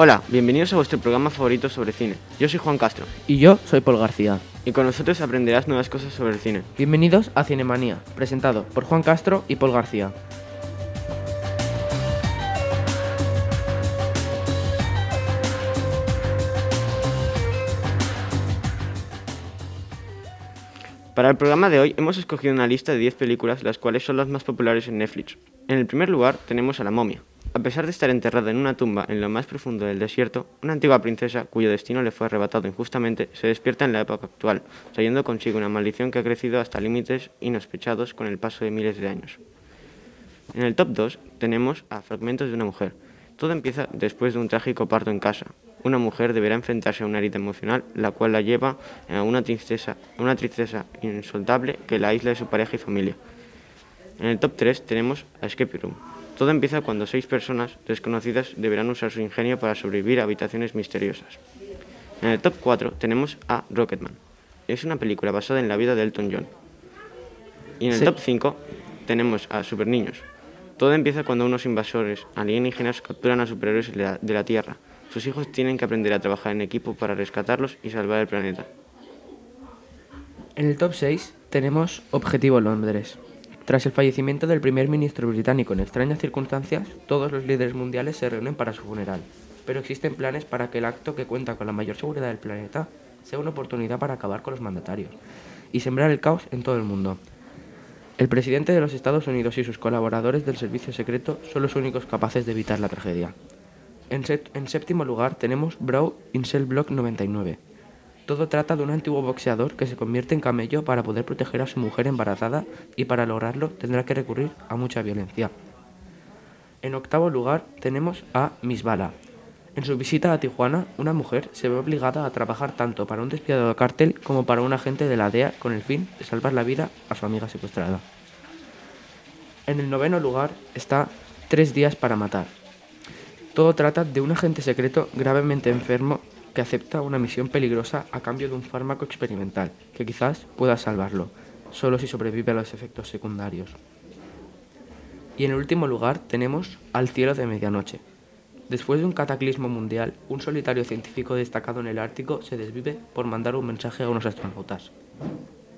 Hola, bienvenidos a vuestro programa favorito sobre cine. Yo soy Juan Castro Y yo soy Paul García. y con nosotros aprenderás nuevas cosas sobre el cine. Bienvenidos a Cinemanía, presentado por Juan Castro y Paul García. Para el programa de hoy hemos escogido una lista de 10 películas las cuales son las más populares en Netflix. En el primer lugar tenemos a La momia. A pesar de estar enterrada en una tumba en lo más profundo del desierto, una antigua princesa, cuyo destino le fue arrebatado injustamente, se despierta en la época actual, trayendo consigo una maldición que ha crecido hasta límites inhospechados con el paso de miles de años. En el top 2 tenemos a Fragmentos de una mujer. Todo empieza después de un trágico parto en casa. Una mujer deberá enfrentarse a una herida emocional, la cual la lleva a una tristeza, una tristeza insoltable que la aísla de su pareja y familia. En el top 3 tenemos a Escape Room. Todo empieza cuando seis personas desconocidas deberán usar su ingenio para sobrevivir a habitaciones misteriosas. En el top 4 tenemos a Rocketman. Es una película basada en la vida de Elton John. Y en el Sí. top 5 tenemos a Super Niños. Todo empieza cuando unos invasores alienígenas capturan a superhéroes de la, de la Tierra. Sus hijos tienen que aprender a trabajar en equipo para rescatarlos y salvar el planeta. En el top 6 tenemos Objetivo Londres. Tras el fallecimiento del primer ministro británico en extrañas circunstancias, todos los líderes mundiales se reúnen para su funeral. Pero existen planes para que el acto que cuenta con la mayor seguridad del planeta sea una oportunidad para acabar con los mandatarios y sembrar el caos en todo el mundo. El presidente de los Estados Unidos y sus colaboradores del servicio secreto son los únicos capaces de evitar la tragedia. En, séptimo lugar tenemos Brawl in Cell Block 99. Todo trata de un antiguo boxeador que se convierte en camello para poder proteger a su mujer embarazada y para lograrlo tendrá que recurrir a mucha violencia. En octavo lugar tenemos a Miss Bala. En su visita a Tijuana, una mujer se ve obligada a trabajar tanto para un despiadado cártel como para un agente de la DEA con el fin de salvar la vida a su amiga secuestrada. En el noveno lugar está Tres días para matar. Todo trata de un agente secreto gravemente enfermo que acepta una misión peligrosa a cambio de un fármaco experimental que quizás pueda salvarlo, solo si sobrevive a los efectos secundarios. Y en el último lugar tenemos Al cielo de medianoche. Después de un cataclismo mundial, un solitario científico destacado en el Ártico se desvive por mandar un mensaje a unos astronautas.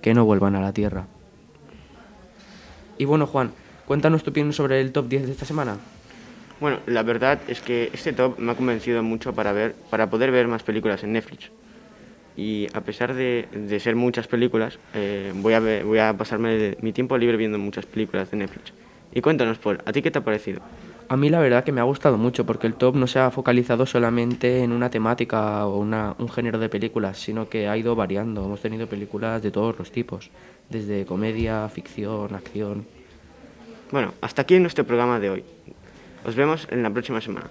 Que no vuelvan a la Tierra. Y bueno, Juan, cuéntanos tu opinión sobre el top 10 de esta semana. Bueno, la verdad es que este top me ha convencido mucho para, ver, para poder ver más películas en Netflix. Y a pesar de, de ser muchas películas, eh, voy, a ver- voy a pasarme de- mi tiempo libre viendo muchas películas de Netflix. Y cuéntanos, Paul, ¿a ti qué te ha parecido? A mí la verdad que me ha gustado mucho porque el top no se ha focalizado solamente en una temática o una- un género de películas, sino que ha ido variando. Hemos tenido películas de todos los tipos, desde comedia, ficción, acción. Bueno, hasta aquí nuestro programa de hoy. Os vemos en la próxima semana.